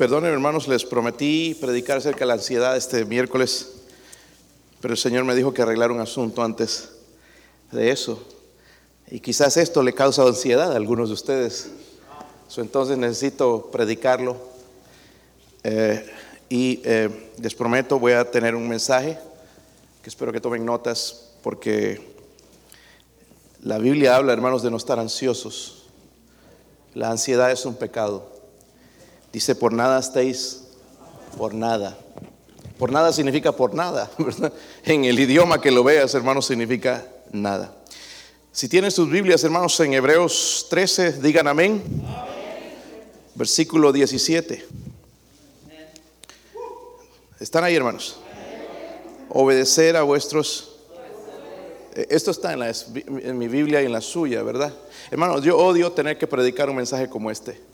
Perdonen hermanos, les prometí predicar acerca de la ansiedad este miércoles, pero el Señor me dijo que arreglar un asunto antes de eso. Y quizás esto le causa ansiedad a algunos de ustedes. entonces necesito predicarlo. Eh, y eh, les prometo, voy a tener un mensaje que espero que tomen notas porque la Biblia habla, hermanos, de no estar ansiosos. La ansiedad es un pecado. Dice, por nada estéis, por nada. Por nada significa por nada. En el idioma que lo veas, hermanos, significa nada. Si tienen sus Biblias, hermanos, en Hebreos 13, digan amén. Versículo 17. ¿Están ahí, hermanos? Obedecer a vuestros... Eh, esto está en, en mi Biblia y en la suya, ¿verdad? Hermanos, yo odio tener que predicar un mensaje como este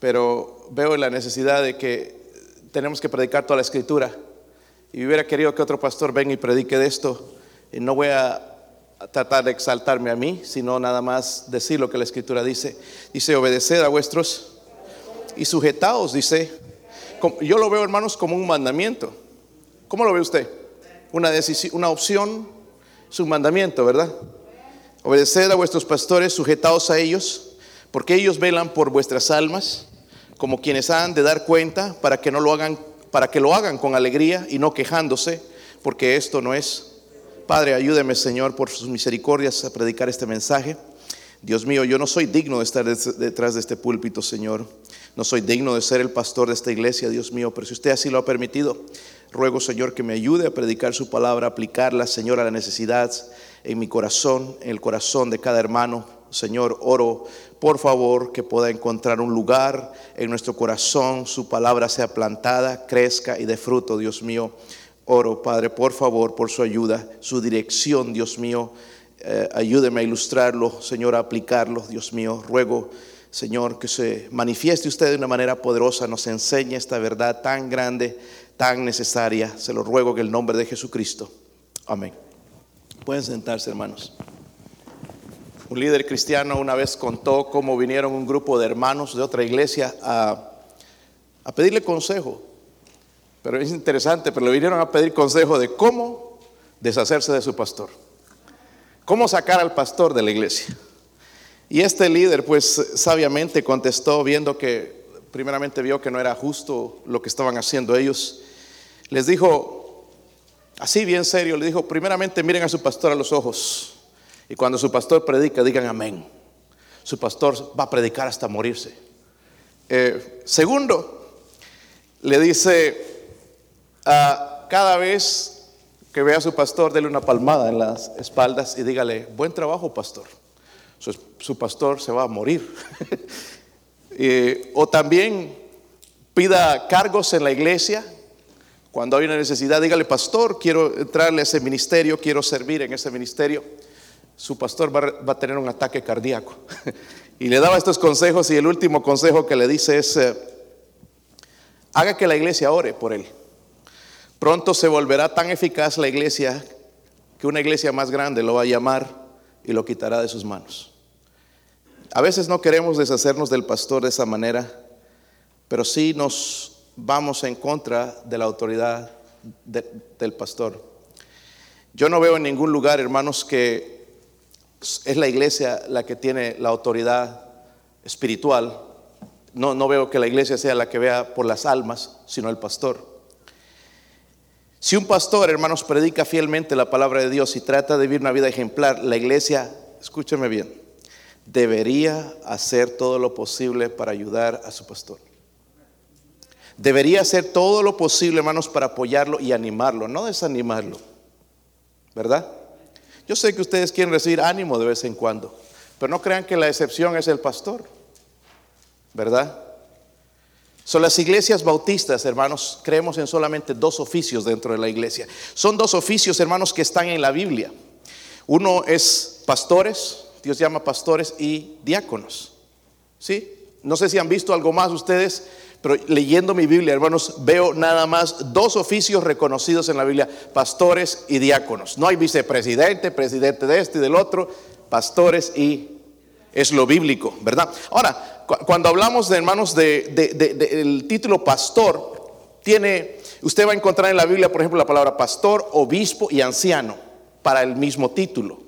pero veo la necesidad de que tenemos que predicar toda la escritura. Y hubiera querido que otro pastor venga y predique de esto. Y no voy a tratar de exaltarme a mí, sino nada más decir lo que la escritura dice. Dice, obedeced a vuestros y sujetaos, dice. Yo lo veo, hermanos, como un mandamiento. ¿Cómo lo ve usted? Una, decisión, una opción, es un mandamiento, ¿verdad? Obedeced a vuestros pastores, sujetaos a ellos, porque ellos velan por vuestras almas como quienes han de dar cuenta para que no lo hagan, para que lo hagan con alegría y no quejándose, porque esto no es. Padre, ayúdeme, Señor, por sus misericordias a predicar este mensaje. Dios mío, yo no soy digno de estar detrás de este púlpito, Señor. No soy digno de ser el pastor de esta iglesia, Dios mío, pero si usted así lo ha permitido, ruego, Señor, que me ayude a predicar su palabra, aplicarla, Señor, a la necesidad en mi corazón, en el corazón de cada hermano. Señor, oro por favor, que pueda encontrar un lugar en nuestro corazón, su palabra sea plantada, crezca y dé fruto, Dios mío. Oro, Padre, por favor, por su ayuda, su dirección, Dios mío. Eh, ayúdeme a ilustrarlo, Señor, a aplicarlo, Dios mío. Ruego, Señor, que se manifieste usted de una manera poderosa, nos enseñe esta verdad tan grande, tan necesaria. Se lo ruego en el nombre de Jesucristo. Amén. Pueden sentarse, hermanos. Un líder cristiano una vez contó cómo vinieron un grupo de hermanos de otra iglesia a, pedirle consejo. Pero es interesante, pero le vinieron a pedir consejo de cómo deshacerse de su pastor. Cómo sacar al pastor de la iglesia. Y este líder pues sabiamente contestó viendo que primeramente vio que no era justo lo que estaban haciendo ellos. Les dijo, así bien serio, le dijo, primeramente miren a su pastor a los ojos. Y cuando su pastor predica, digan amén. Su pastor va a predicar hasta morirse. Eh, segundo, le dice, a cada vez que vea a su pastor, dele una palmada en las espaldas y dígale, buen trabajo, pastor. Su, pastor se va a morir. o también pida cargos en la iglesia. Cuando hay una necesidad, dígale, pastor, quiero entrarle a ese ministerio, quiero servir en ese ministerio su pastor va, a tener un ataque cardíaco. y le daba estos consejos y el último consejo que le dice es, eh, haga que la iglesia ore por él. Pronto se volverá tan eficaz la iglesia que una iglesia más grande lo va a llamar y lo quitará de sus manos. A veces no queremos deshacernos del pastor de esa manera, pero sí nos vamos en contra de la autoridad del pastor. Yo no veo en ningún lugar, hermanos, que es la iglesia la que tiene la autoridad espiritual. No, no veo que la iglesia sea la que vea por las almas, sino el pastor. Si un pastor, hermanos, predica fielmente la palabra de Dios y trata de vivir una vida ejemplar, la iglesia, escúcheme bien, debería hacer todo lo posible para ayudar a su pastor. Debería hacer todo lo posible, hermanos, para apoyarlo y animarlo, no desanimarlo. ¿Verdad? Yo sé que ustedes quieren recibir ánimo de vez en cuando, pero no crean que la excepción es el pastor, ¿verdad? Son las iglesias bautistas, hermanos, creemos en solamente dos oficios dentro de la iglesia. Son dos oficios, hermanos, que están en la Biblia. Uno es pastores, Dios llama pastores y diáconos. ¿Sí? No sé si han visto algo más ustedes pero leyendo mi Biblia, hermanos, veo nada más dos oficios reconocidos en la Biblia, pastores y diáconos. No hay vicepresidente, presidente de este y del otro, pastores y Es lo bíblico, ¿verdad? Ahora, cuando hablamos de hermanos del título pastor, tiene, usted va a encontrar en la Biblia, por ejemplo, la palabra pastor, obispo y anciano para el mismo título.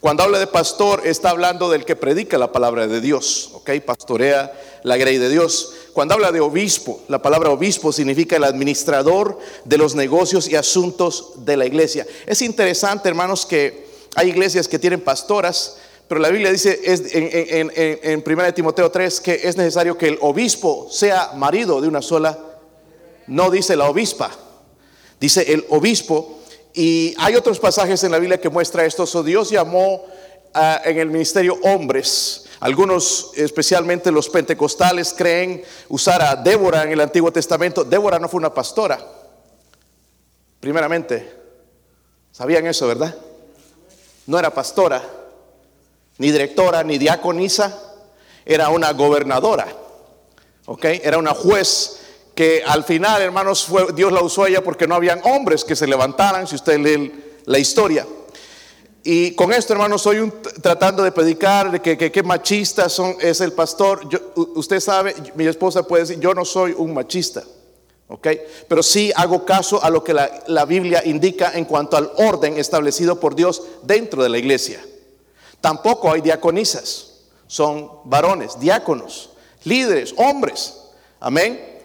Cuando habla de pastor, está hablando del que predica la palabra de Dios, ¿ok? Pastorea la grey de Dios. Cuando habla de obispo, la palabra obispo significa el administrador de los negocios y asuntos de la iglesia. Es interesante, hermanos, que hay iglesias que tienen pastoras, pero la Biblia dice en, en, 1 Timoteo 3 que es necesario que el obispo sea marido de una sola, no dice la obispa, dice el obispo y hay otros pasajes en la Biblia que muestra esto. So Dios llamó ah, en el ministerio hombres. Algunos, especialmente los pentecostales, creen usar a Débora en el Antiguo Testamento. Débora no fue una pastora. Primeramente, sabían eso, ¿verdad? No era pastora, ni directora, ni diaconisa. Era una gobernadora. ¿Ok? Era una juez que al final, hermanos, fue, Dios la usó ella porque no habían hombres que se levantaran, si usted lee la historia. Y con esto, hermanos, soy un, tratando de predicar de que, que, machista son, es el pastor. usted sabe, mi esposa puede decir, yo no soy un machista, ¿ok? Pero sí hago caso a lo que la, la Biblia indica en cuanto al orden establecido por Dios dentro de la iglesia. Tampoco hay diaconisas, son varones, diáconos, líderes, hombres. Amén.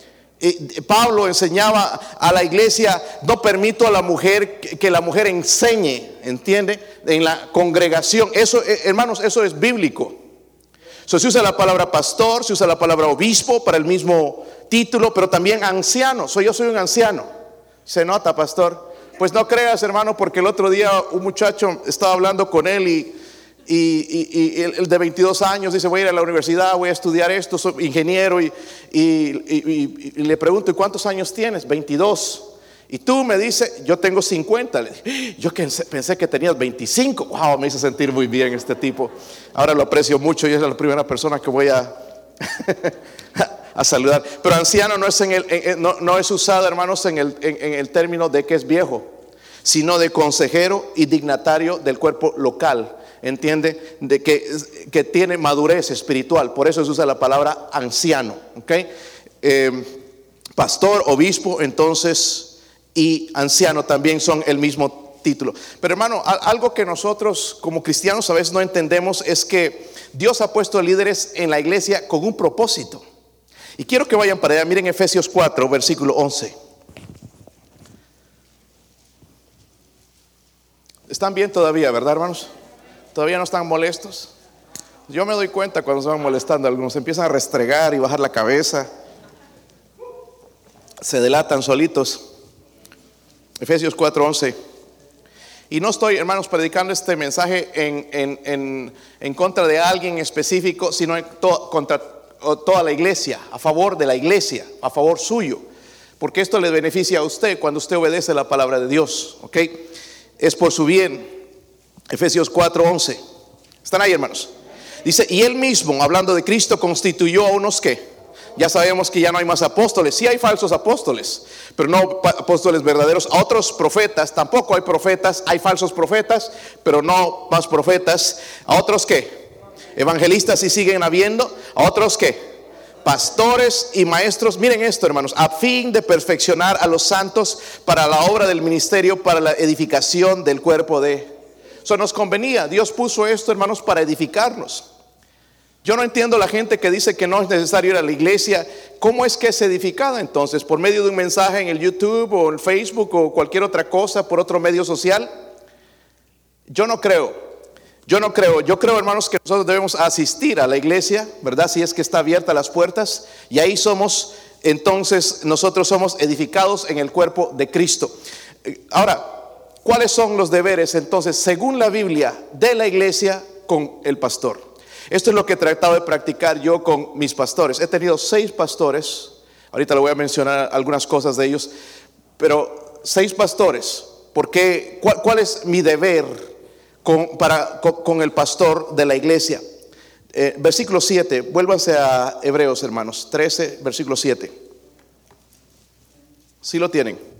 Pablo enseñaba a la iglesia, no permito a la mujer que la mujer enseñe, ¿entiende? En la congregación. Eso, eh, hermanos, eso es bíblico. se usa la palabra pastor, se usa la palabra obispo para el mismo título, pero también anciano. Soy yo soy un anciano. Se nota, pastor. Pues no creas, hermano, porque el otro día un muchacho estaba hablando con él y y, el de 22 años dice, voy a ir a la universidad, voy a estudiar esto, soy ingeniero. Y, le pregunto, ¿y cuántos años tienes? 22. Y tú me dices, yo tengo 50. Yo pensé que tenías 25. Wow, me hizo sentir muy bien este tipo. Ahora lo aprecio mucho y es la primera persona que voy a, a saludar. Pero anciano no es, en el, no, no, es usado, hermanos, en el, en el término de que es viejo, sino de consejero y dignatario del cuerpo local entiende, de que, que tiene madurez espiritual. Por eso se usa la palabra anciano. Eh, pastor, obispo, entonces, y anciano también son el mismo título. Pero hermano, algo que nosotros como cristianos a veces no entendemos es que Dios ha puesto líderes en la iglesia con un propósito. Y quiero que vayan para allá, miren Efesios 4, versículo 11. ¿Están bien todavía, verdad, hermanos? ¿Todavía no están molestos? Yo me doy cuenta cuando se van molestando, algunos empiezan a restregar y bajar la cabeza, se delatan solitos. Efesios 4:11. Y no estoy, hermanos, predicando este mensaje en, contra de alguien específico, sino contra toda la iglesia, a favor de la iglesia, a favor suyo. Porque esto le beneficia a usted cuando usted obedece la palabra de Dios, ¿ok? Es por su bien. Efesios 4:11. ¿Están ahí, hermanos? Dice, y él mismo, hablando de Cristo, constituyó a unos que, ya sabemos que ya no hay más apóstoles, sí hay falsos apóstoles, pero no apóstoles verdaderos, a otros profetas, tampoco hay profetas, hay falsos profetas, pero no más profetas, a otros que, evangelistas sí siguen habiendo, a otros que, pastores y maestros, miren esto hermanos, a fin de perfeccionar a los santos para la obra del ministerio, para la edificación del cuerpo de eso nos convenía. Dios puso esto, hermanos, para edificarnos. Yo no entiendo la gente que dice que no es necesario ir a la iglesia. ¿Cómo es que es edificada entonces? ¿Por medio de un mensaje en el YouTube o en Facebook o cualquier otra cosa, por otro medio social? Yo no creo. Yo no creo. Yo creo, hermanos, que nosotros debemos asistir a la iglesia, ¿verdad? Si es que está abierta las puertas. Y ahí somos, entonces, nosotros somos edificados en el cuerpo de Cristo. Ahora, ¿Cuáles son los deberes entonces, según la Biblia, de la iglesia con el pastor? Esto es lo que he tratado de practicar yo con mis pastores. He tenido seis pastores, ahorita le voy a mencionar algunas cosas de ellos, pero seis pastores. Porque, ¿cuál, es mi deber con, para, con, el pastor de la iglesia? Eh, versículo 7, vuélvanse a Hebreos, hermanos, 13, versículo 7. Si lo tienen?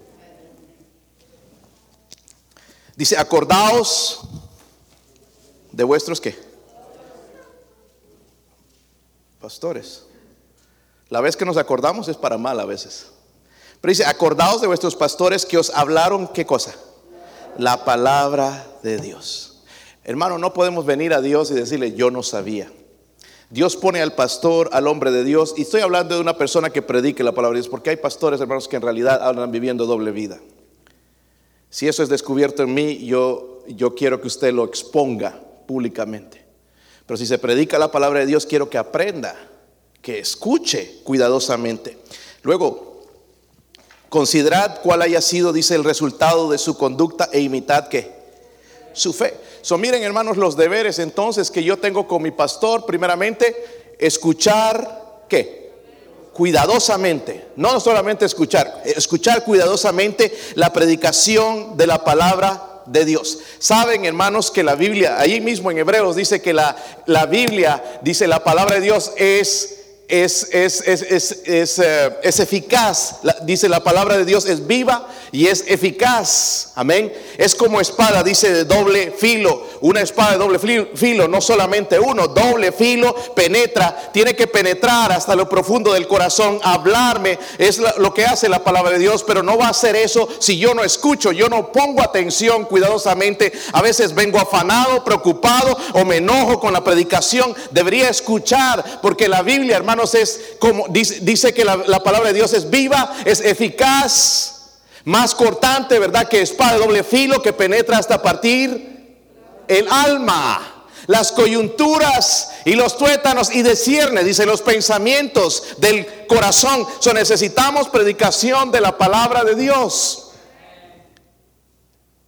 Dice, acordaos de vuestros qué. pastores. La vez que nos acordamos es para mal a veces. Pero dice, acordaos de vuestros pastores que os hablaron, ¿qué cosa? La palabra de Dios. Hermano, no podemos venir a Dios y decirle, yo no sabía. Dios pone al pastor, al hombre de Dios, y estoy hablando de una persona que predique la palabra de Dios, porque hay pastores, hermanos, que en realidad andan viviendo doble vida. Si eso es descubierto en mí, yo, yo quiero que usted lo exponga públicamente. Pero si se predica la palabra de Dios, quiero que aprenda, que escuche cuidadosamente. Luego, considerad cuál haya sido, dice, el resultado de su conducta e imitad que su fe. So, miren, hermanos, los deberes entonces que yo tengo con mi pastor, primeramente, escuchar qué? Cuidadosamente, no solamente escuchar, escuchar cuidadosamente la predicación de la palabra de Dios. Saben, hermanos, que la Biblia, ahí mismo en Hebreos dice que la, la Biblia, dice la palabra de Dios es es, es, es, eh, es, eficaz. dice la palabra de Dios es viva y es eficaz. Amén. Es como espada, dice de doble filo. Una espada de doble filo, no solamente uno, doble filo penetra, tiene que penetrar hasta lo profundo del corazón, hablarme. Es lo que hace la palabra de Dios, pero no va a hacer eso si yo no escucho, yo no pongo atención cuidadosamente. A veces vengo afanado, preocupado o me enojo con la predicación. Debería escuchar porque la Biblia, hermano es como dice, que la, la, palabra de Dios es viva, es eficaz, más cortante, ¿verdad? Que espada de doble filo que penetra hasta partir el alma las coyunturas y los tuétanos y descierne, dice los pensamientos del corazón. So necesitamos predicación de la palabra de Dios.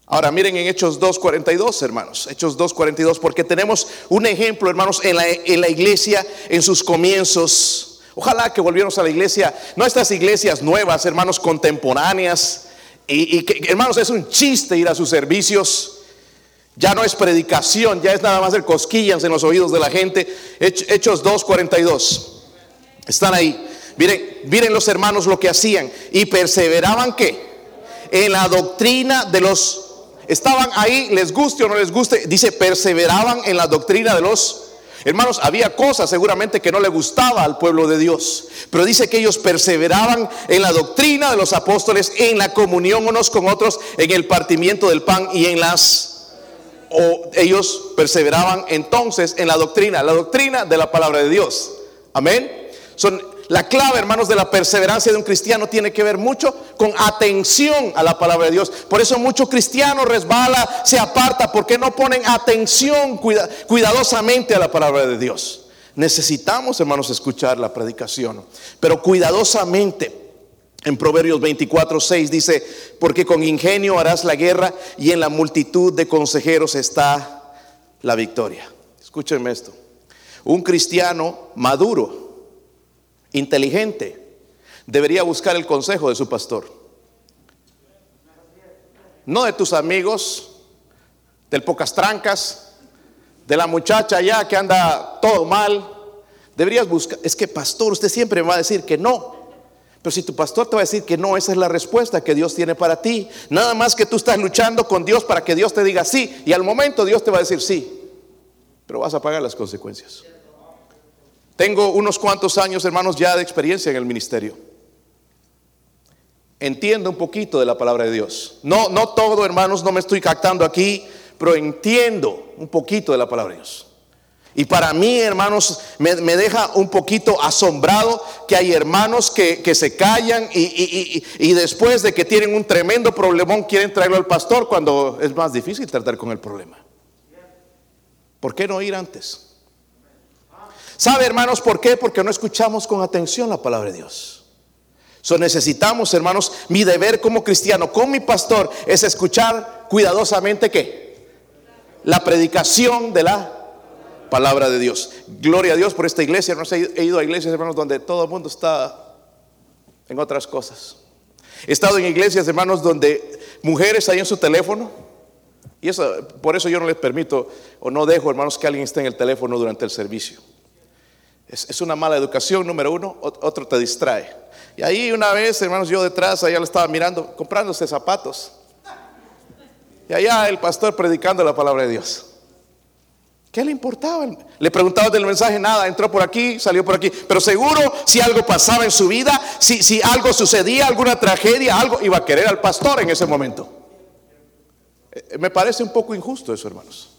Ahora miren en Hechos 2.42, hermanos, Hechos 2.42, porque tenemos un ejemplo, hermanos, en la, en la iglesia, en sus comienzos. Ojalá que volviéramos a la iglesia, no estas iglesias nuevas, hermanos, contemporáneas, y, que, hermanos, es un chiste ir a sus servicios. Ya no es predicación, ya es nada más el cosquillas en los oídos de la gente. Hechos 2.42. Están ahí. Miren, miren los hermanos lo que hacían. Y perseveraban que en la doctrina de los Estaban ahí, les guste o no les guste, dice, perseveraban en la doctrina de los hermanos. Había cosas seguramente que no le gustaba al pueblo de Dios, pero dice que ellos perseveraban en la doctrina de los apóstoles, en la comunión unos con otros, en el partimiento del pan y en las... O ellos perseveraban entonces en la doctrina, la doctrina de la palabra de Dios. Amén. Son la clave, hermanos, de la perseverancia de un cristiano tiene que ver mucho con atención a la palabra de Dios. Por eso mucho cristiano resbala, se aparta, porque no ponen atención cuidadosamente a la palabra de Dios. Necesitamos, hermanos, escuchar la predicación, pero cuidadosamente. En Proverbios 24, 6 dice, porque con ingenio harás la guerra y en la multitud de consejeros está la victoria. Escúchenme esto. Un cristiano maduro inteligente, debería buscar el consejo de su pastor. No de tus amigos, del pocas trancas, de la muchacha ya que anda todo mal. Deberías buscar, es que pastor, usted siempre me va a decir que no. Pero si tu pastor te va a decir que no, esa es la respuesta que Dios tiene para ti. Nada más que tú estás luchando con Dios para que Dios te diga sí. Y al momento Dios te va a decir sí. Pero vas a pagar las consecuencias. Tengo unos cuantos años, hermanos, ya de experiencia en el ministerio. Entiendo un poquito de la palabra de Dios. No, no todo, hermanos, no me estoy captando aquí, pero entiendo un poquito de la palabra de Dios. Y para mí, hermanos, me, deja un poquito asombrado que hay hermanos que, se callan y, y, después de que tienen un tremendo problemón quieren traerlo al pastor cuando es más difícil tratar con el problema. ¿Por qué no ir antes? ¿Sabe, hermanos, por qué? Porque no escuchamos con atención la palabra de Dios. So necesitamos, hermanos, mi deber como cristiano, con mi pastor, es escuchar cuidadosamente qué? La predicación de la palabra de Dios. Gloria a Dios por esta iglesia. No he ido a iglesias, hermanos, donde todo el mundo está en otras cosas. He estado en iglesias, hermanos, donde mujeres ahí en su teléfono. Y eso, por eso yo no les permito o no dejo, hermanos, que alguien esté en el teléfono durante el servicio. Es, una mala educación, número uno, otro te distrae. Y ahí una vez, hermanos, yo detrás, allá lo estaba mirando, comprándose zapatos. Y allá el pastor predicando la palabra de Dios. ¿Qué le importaba? Le preguntaba del mensaje, nada, entró por aquí, salió por aquí. Pero seguro si algo pasaba en su vida, si, algo sucedía, alguna tragedia, algo, iba a querer al pastor en ese momento. Eh, me parece un poco injusto eso, hermanos.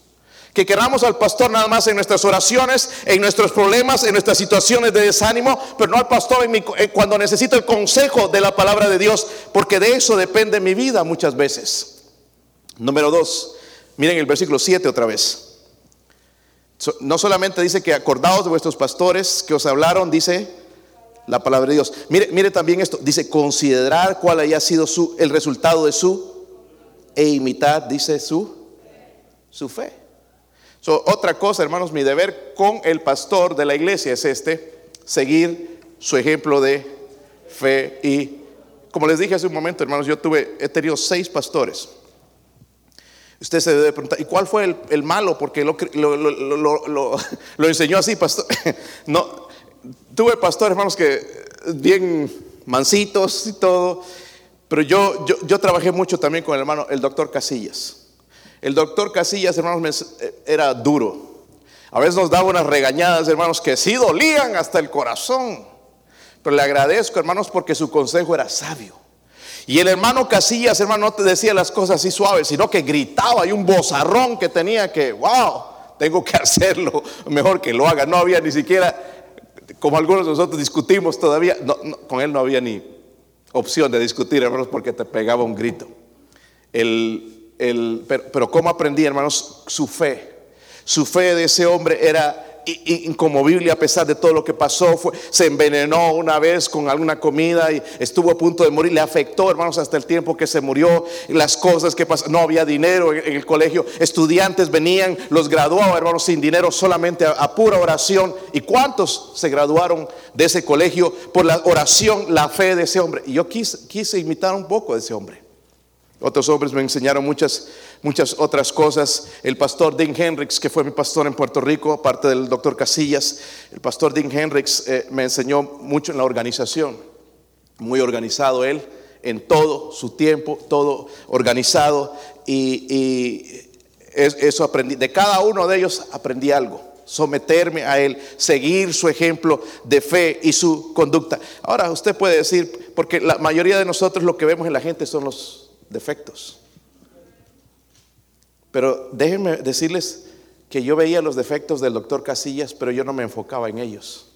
Que queramos al pastor nada más en nuestras oraciones, en nuestros problemas, en nuestras situaciones de desánimo, pero no al pastor en eh, cuando necesito el consejo de la palabra de Dios, porque de eso depende mi vida muchas veces. Número dos, miren el versículo 7 otra vez. No solamente dice que acordaos de vuestros pastores que os hablaron, dice la palabra de Dios. Mire, mire también esto, dice considerar cuál haya sido su, el resultado de su e imitar, dice su, su fe. Otra cosa, hermanos, mi deber con el pastor de la iglesia es este, seguir su ejemplo de fe y, como les dije hace un momento, hermanos, yo tuve, he tenido seis pastores. Usted se debe preguntar, ¿y cuál fue el, malo? Porque lo, enseñó así, pastor. No, tuve pastores, hermanos, que bien mansitos y todo, pero yo, yo, yo, trabajé mucho también con el hermano, el doctor Casillas. El doctor Casillas, hermanos, era duro. A veces nos daba unas regañadas, hermanos, que sí dolían hasta el corazón. Pero le agradezco, hermanos, porque su consejo era sabio. Y el hermano Casillas, hermano, no te decía las cosas así suaves, sino que gritaba y un bozarrón que tenía que, wow, tengo que hacerlo, mejor que lo haga. No había ni siquiera, como algunos de nosotros discutimos todavía, con él no había ni opción de discutir, hermanos, porque te pegaba un grito. El, pero, pero cómo aprendí, hermanos, su fe. Su fe de ese hombre era incomovible a pesar de todo lo que pasó. Fue, se envenenó una vez con alguna comida y estuvo a punto de morir. Le afectó, hermanos, hasta el tiempo que se murió. Las cosas que pasaron. No había dinero en, el colegio. Estudiantes venían, los graduaban, hermanos, sin dinero, solamente a, pura oración. ¿Y cuántos se graduaron de ese colegio por la oración, la fe de ese hombre? Y yo quise, quise imitar un poco de ese hombre. Otros hombres me enseñaron muchas, muchas otras cosas. El pastor Dean Hendricks, que fue mi pastor en Puerto Rico, aparte del doctor Casillas, el pastor Dean Hendricks eh, me enseñó mucho en la organización. Muy organizado él, en todo su tiempo, todo organizado. Y, eso aprendí. De cada uno de ellos aprendí algo someterme a Él, seguir su ejemplo de fe y su conducta. Ahora usted puede decir, porque la mayoría de nosotros lo que vemos en la gente son los defectos. Pero déjenme decirles que yo veía los defectos del doctor Casillas, pero yo no me enfocaba en ellos.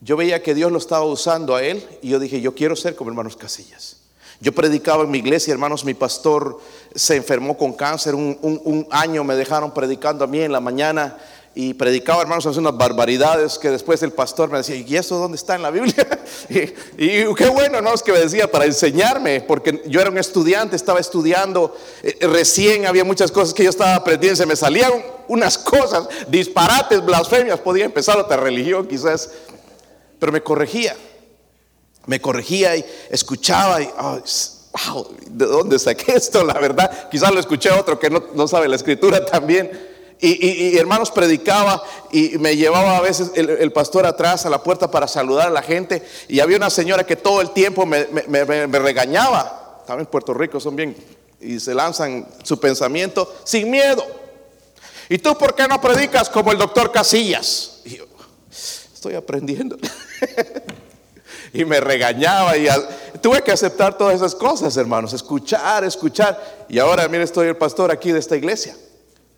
Yo veía que Dios lo estaba usando a él y yo dije, yo quiero ser como hermanos Casillas. Yo predicaba en mi iglesia, hermanos, mi pastor se enfermó con cáncer, un, un año me dejaron predicando a mí en la mañana y predicaba, hermanos, hace unas barbaridades que después el pastor me decía, ¿y eso dónde está en la Biblia? y, qué bueno, ¿no? Es que me decía para enseñarme, porque yo era un estudiante, estaba estudiando, eh, recién había muchas cosas que yo estaba aprendiendo, se me salían unas cosas, disparates, blasfemias, podía empezar otra religión quizás, pero me corregía, me corregía y escuchaba y, wow, ¿de dónde saqué esto? La verdad, quizás lo escuché a otro que no, no sabe la escritura también y, hermanos predicaba y me llevaba a veces el, pastor atrás a la puerta para saludar a la gente. Y había una señora que todo el tiempo me, regañaba. En Puerto Rico, son bien. Y se lanzan su pensamiento sin miedo. ¿Y tú por qué no predicas como el doctor Casillas? Y yo, estoy aprendiendo. y me regañaba y tuve que aceptar todas esas cosas, hermanos, escuchar, escuchar. Y ahora, mire, estoy el pastor aquí de esta iglesia.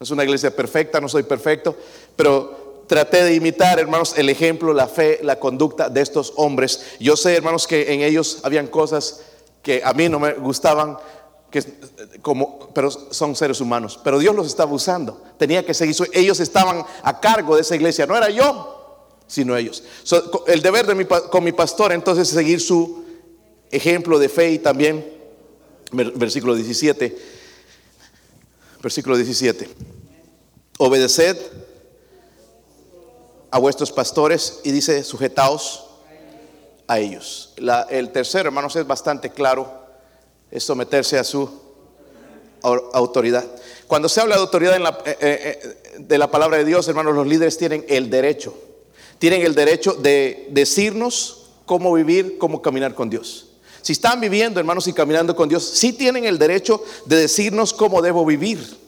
No es una iglesia perfecta, no soy perfecto, pero traté de imitar, hermanos, el ejemplo, la fe, la conducta de estos hombres. Yo sé, hermanos, que en ellos habían cosas que a mí no me gustaban, que como, pero son seres humanos. Pero Dios los estaba usando. Tenía que seguir. Ellos estaban a cargo de esa iglesia. No era yo, sino ellos. el deber de mi, con mi pastor entonces es seguir su ejemplo de fe y también, versículo 17 Versículo 17. Obedeced a vuestros pastores y dice, sujetaos a ellos. el tercero, hermanos, es bastante claro, es someterse a su autoridad. Cuando se habla de autoridad en la, eh, eh, eh, de la palabra de Dios, hermanos, los líderes tienen el derecho, tienen el derecho de decirnos cómo vivir, cómo caminar con Dios. Si están viviendo, hermanos, y caminando con Dios, sí tienen el derecho de decirnos cómo debo vivir.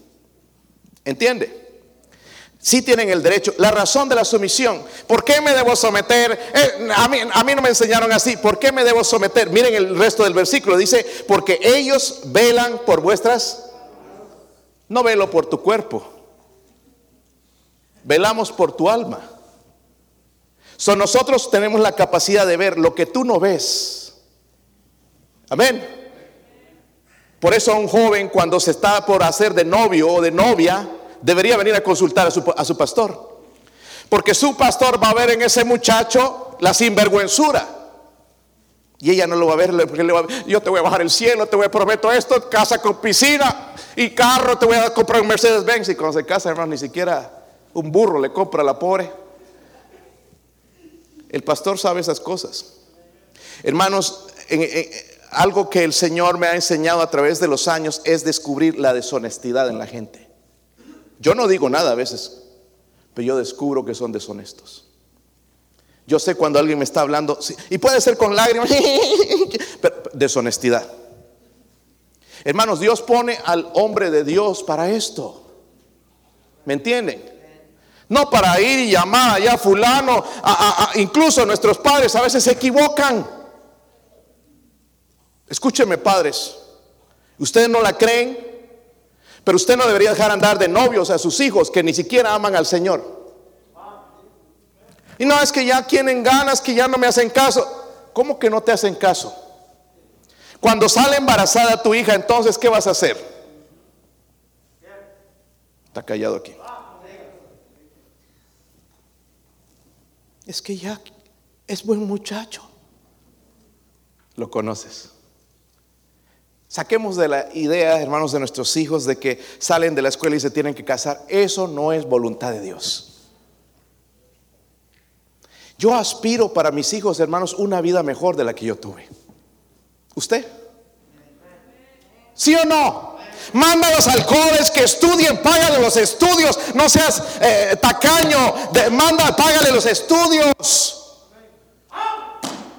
¿Entiende? Sí tienen el derecho. La razón de la sumisión. ¿Por qué me debo someter? Eh, a, mí, no me enseñaron así. ¿Por qué me debo someter? Miren el resto del versículo. Dice, porque ellos velan por vuestras... No velo por tu cuerpo. Velamos por tu alma. So, nosotros tenemos la capacidad de ver lo que tú no ves. Amén. Por eso un joven cuando se está por hacer de novio o de novia, debería venir a consultar a su, pastor. Porque su pastor va a ver en ese muchacho la sinvergüenzura. Y ella no lo va a ver, porque a, yo te voy a bajar el cielo, te voy a prometo esto, casa con piscina y carro, te voy a comprar un Mercedes Benz. Y cuando se casa, hermano, ni siquiera un burro le compra a la pobre. El pastor sabe esas cosas. Hermanos, algo que el Señor me ha enseñado a través de los años es descubrir la deshonestidad en la gente. Yo no digo nada a veces, pero yo descubro que son deshonestos. Yo sé cuando alguien me está hablando, y puede ser con lágrimas, pero deshonestidad. Hermanos, Dios pone al hombre de Dios para esto. ¿Me entienden? No para ir y llamar allá a fulano, incluso nuestros padres a veces se equivocan. Escúcheme, padres. Ustedes no la creen, pero usted no debería dejar andar de novios a sus hijos que ni siquiera aman al Señor. Y no es que ya tienen ganas, que ya no me hacen caso. ¿Cómo que no te hacen caso? Cuando sale embarazada tu hija, entonces, ¿qué vas a hacer? Está callado aquí. Es que ya es buen muchacho. Lo conoces. Saquemos de la idea, hermanos, de nuestros hijos de que salen de la escuela y se tienen que casar. Eso no es voluntad de Dios. Yo aspiro para mis hijos, hermanos, una vida mejor de la que yo tuve. ¿Usted? ¿Sí o no? Mándalos al jóvenes que estudien, págale los estudios. No seas eh, tacaño, manda, págale los estudios.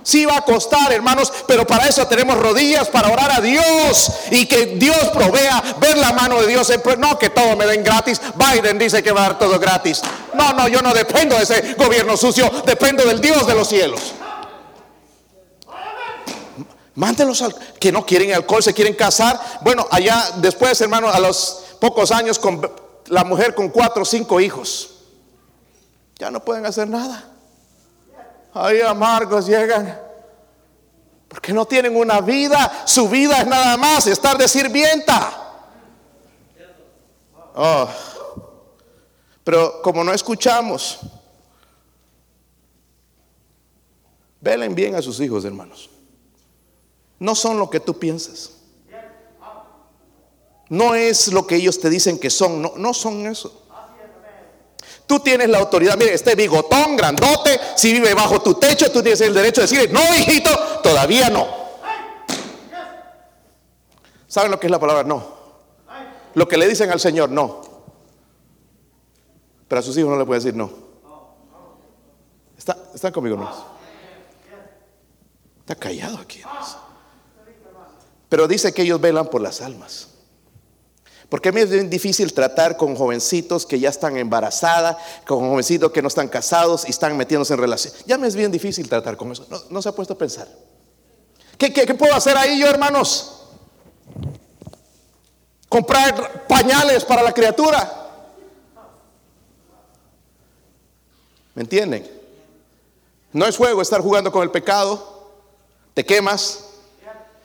Sí va a costar, hermanos, pero para eso tenemos rodillas para orar a Dios y que Dios provea ver la mano de Dios. No que todo me den gratis. Biden dice que va a dar todo gratis. No, no, yo no dependo de ese gobierno sucio, dependo del Dios de los cielos. Mándenlos al que no quieren alcohol, se quieren casar. Bueno, allá después, hermano, a los pocos años, con la mujer con cuatro o cinco hijos, ya no pueden hacer nada ahí amargos llegan. Porque no tienen una vida. Su vida es nada más estar de sirvienta. Oh. Pero como no escuchamos, velen bien a sus hijos, hermanos. No son lo que tú piensas. No es lo que ellos te dicen que son. No, no son eso. Tú tienes la autoridad, mire, este bigotón grandote, si vive bajo tu techo, tú tienes el derecho de decirle, no, hijito, todavía no. ¿Saben lo que es la palabra no? Lo que le dicen al Señor, no. Pero a sus hijos no le puede decir no. ¿Está, ¿Están conmigo, no? Está callado aquí. Pero dice que ellos velan por las almas. Porque a mí es bien difícil tratar con jovencitos que ya están embarazadas, con jovencitos que no están casados y están metiéndose en relación. Ya me es bien difícil tratar con eso. No, se ha puesto a pensar. ¿Qué, qué puedo hacer ahí yo, hermanos? Comprar pañales para la criatura. ¿Me entienden? No es juego estar jugando con el pecado. Te quemas.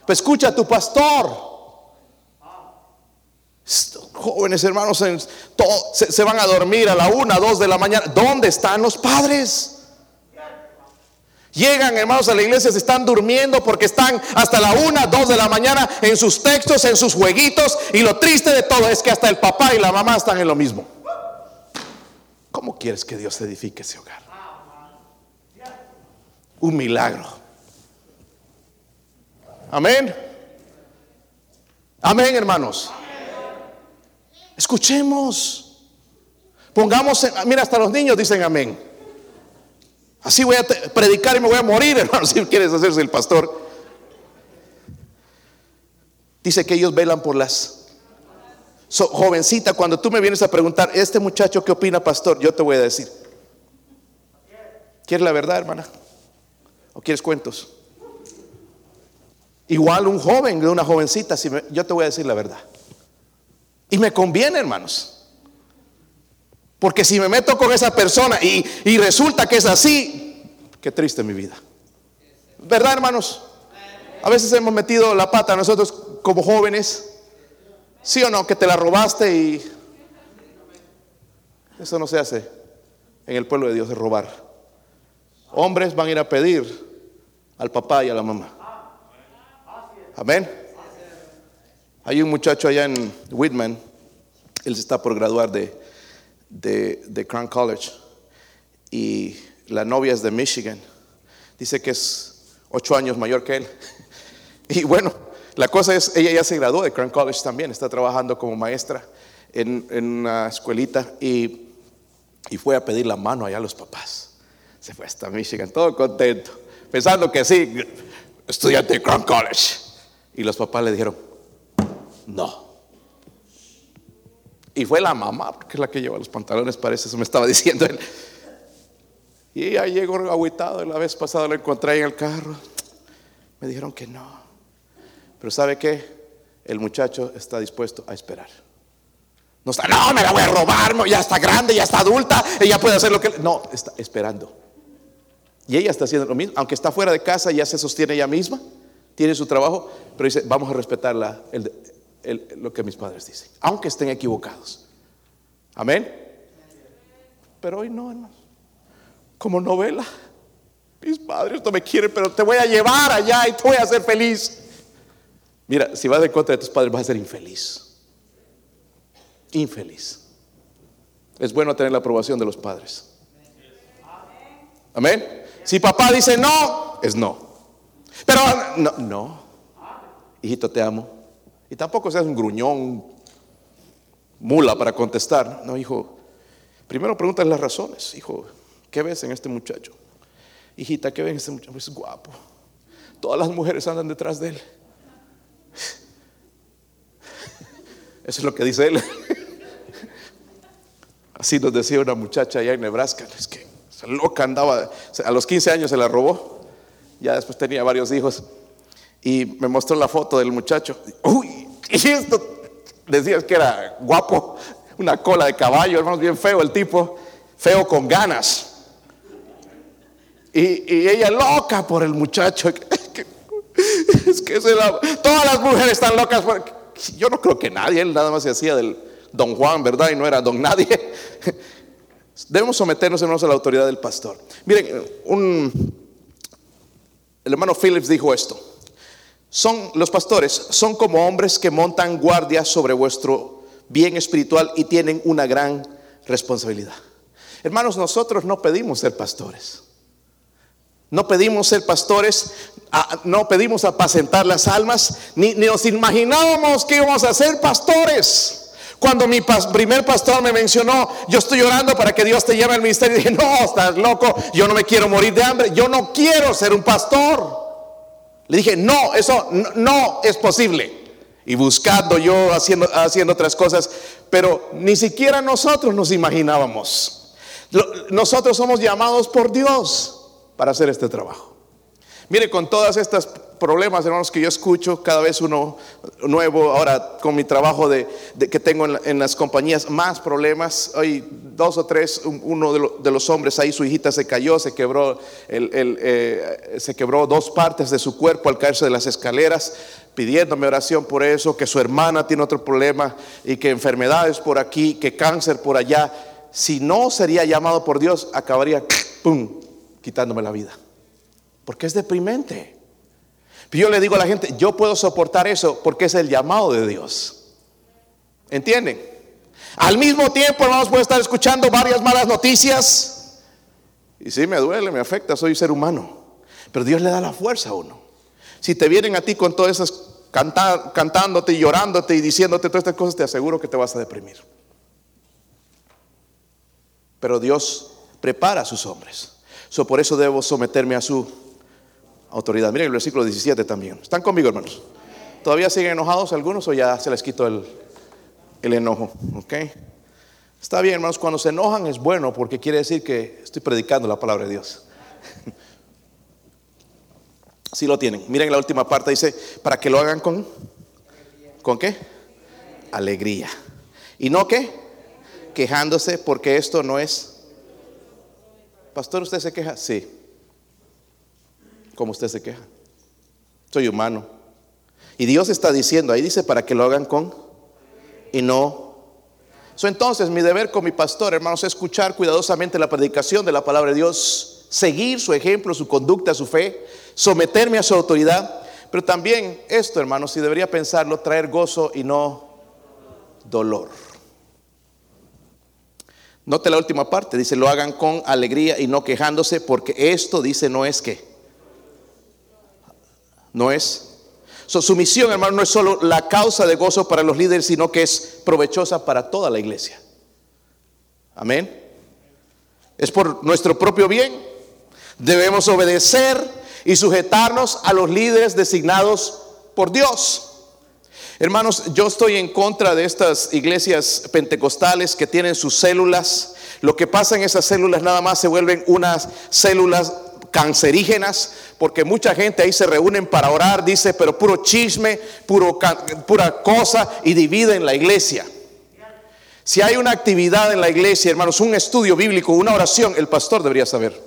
Pues escucha a tu pastor. Jóvenes hermanos se, van a dormir a la una, dos de la mañana. ¿Dónde están los padres? Llegan hermanos a la iglesia, se están durmiendo porque están hasta la una, dos de la mañana en sus textos, en sus jueguitos. Y lo triste de todo es que hasta el papá y la mamá están en lo mismo. ¿Cómo quieres que Dios edifique ese hogar? Un milagro. Amén. Amén, hermanos. Escuchemos. Pongamos, mira, hasta los niños dicen amén. Así voy a predicar y me voy a morir, hermano, si quieres hacerse el pastor. Dice que ellos velan por las. So, jovencita, cuando tú me vienes a preguntar, este muchacho qué opina, pastor, yo te voy a decir. ¿Quieres la verdad, hermana? ¿O quieres cuentos? Igual un joven una jovencita, si yo te voy a decir la verdad. Y me conviene, hermanos. Porque si me meto con esa persona y, resulta que es así, qué triste mi vida. ¿Verdad, hermanos? A veces hemos metido la pata nosotros como jóvenes. ¿Sí o no? Que te la robaste y... Eso no se hace en el pueblo de Dios de robar. Hombres van a ir a pedir al papá y a la mamá. Amén. Hay un muchacho allá en Whitman, él se está por graduar de, de, Crown College y la novia es de Michigan. Dice que es ocho años mayor que él. Y bueno, la cosa es, ella ya se graduó de Crown College también, está trabajando como maestra en, en una escuelita y, y fue a pedir la mano allá a los papás. Se fue hasta Michigan, todo contento, pensando que sí, estudiante de Crown College. Y los papás le dijeron, no. Y fue la mamá, porque es la que lleva los pantalones, parece, eso me estaba diciendo él. Y ahí llegó agüitado, la vez pasada lo encontré en el carro. Me dijeron que no. Pero ¿sabe qué? El muchacho está dispuesto a esperar. No está, no, me la voy a robar, ya está grande, ya está adulta, ella puede hacer lo que... No, está esperando. Y ella está haciendo lo mismo, aunque está fuera de casa, ya se sostiene ella misma tiene su trabajo, pero dice, vamos a respetar lo que mis padres dicen, aunque estén equivocados. Amén. Pero hoy no, hermanos. Como novela. Mis padres no me quieren, pero te voy a llevar allá y te voy a hacer feliz. Mira, si vas en contra de tus padres vas a ser infeliz. Infeliz. Es bueno tener la aprobación de los padres. Amén. Si papá dice no, es no. Pero no, no. Hijito, te amo. Y tampoco seas un gruñón, mula para contestar. No, hijo. Primero pregúntale las razones. Hijo, ¿qué ves en este muchacho? Hijita, ¿qué ves en este muchacho? Es guapo. Todas las mujeres andan detrás de él. Eso es lo que dice él. Así nos decía una muchacha allá en Nebraska. Es que loca andaba, a los 15 años se la robó ya después tenía varios hijos, y me mostró la foto del muchacho. Uy, y esto decías que era guapo, una cola de caballo, hermanos, bien feo el tipo, feo con ganas. Y, ella loca por el muchacho. Es que todas las mujeres están locas. yo no creo que nadie, él nada más se hacía del don Juan, ¿verdad? Y no era don nadie. Debemos someternos hermanos a la autoridad del pastor. Miren, un, el hermano Phillips dijo esto. Son los pastores, son como hombres que montan guardia sobre vuestro bien espiritual y tienen una gran responsabilidad. Hermanos, nosotros no pedimos ser pastores. No pedimos ser pastores, no pedimos apacentar las almas, ni, nos imaginábamos que íbamos a ser pastores. Cuando mi primer pastor me mencionó, yo estoy orando para que Dios te lleve al ministerio, dije, no, estás loco, yo no me quiero morir de hambre, yo no quiero ser un pastor. Le dije, no, eso no, es posible. Y buscando yo, haciendo, haciendo otras cosas, pero ni siquiera nosotros nos imaginábamos. Nosotros somos llamados por Dios para hacer este trabajo. Mire, con todas estas problemas, hermanos, que yo escucho, cada vez uno nuevo, ahora con mi trabajo de, que tengo en, las compañías, más problemas. Hoy dos o tres, uno de, los hombres ahí, su hijita se cayó, se quebró, el, eh, se quebró dos partes de su cuerpo al caerse de las escaleras, pidiéndome oración por eso, que su hermana tiene otro problema y que enfermedades por aquí, que cáncer por allá. Si no sería llamado por Dios, acabaría, ¡pum!, quitándome la vida. Porque es deprimente. Yo le digo a la gente, yo puedo soportar eso porque es el llamado de Dios. ¿Entienden? Al mismo tiempo, hermanos, puedo estar escuchando varias malas noticias. Y sí, me duele, me afecta, soy ser humano. Pero Dios le da la fuerza a uno. Si te vienen a ti con todas esas cantándote y llorándote y diciéndote todas estas cosas, te aseguro que te vas a deprimir. Pero Dios prepara a sus hombres. Por eso debo someterme a su autoridad. Miren el versículo 17 también. ¿Están conmigo, hermanos? ¿Todavía siguen enojados algunos o ya se les quitó el... el enojo. ¿Ok? Está bien, hermanos, cuando se enojan es bueno porque quiere decir que estoy predicando la palabra de Dios. Si lo tienen. Miren la última parte, dice, para que lo hagan con, ¿con qué? Alegría. ¿Y no qué? Quejándose porque esto no es... Pastor, ¿usted se queja? Sí. ¿Cómo usted se queja? Soy humano. Y Dios está diciendo, ahí dice, para que lo hagan con y no entonces, mi deber con mi pastor, hermanos, es escuchar cuidadosamente la predicación de la palabra de Dios, seguir su ejemplo, su conducta, su fe, someterme a su autoridad. Pero también esto, hermanos, si debería pensarlo, traer gozo y no dolor. Note la última parte, dice, lo hagan con alegría y no quejándose, porque esto, dice, no es que. No es su misión, hermano, no es solo la causa de gozo para los líderes, sino que es provechosa para toda la iglesia. Amén. Es por nuestro propio bien. Debemos obedecer y sujetarnos a los líderes designados por Dios. Hermanos, yo estoy en contra de estas iglesias pentecostales que tienen sus células. Lo que pasa en esas células nada más se vuelven unas células cancerígenas, porque mucha gente ahí se reúnen para orar, dice, pero puro chisme, puro, pura cosa y dividen la iglesia. Si hay una actividad en la iglesia, hermanos, un estudio bíblico, una oración, el pastor debería saber.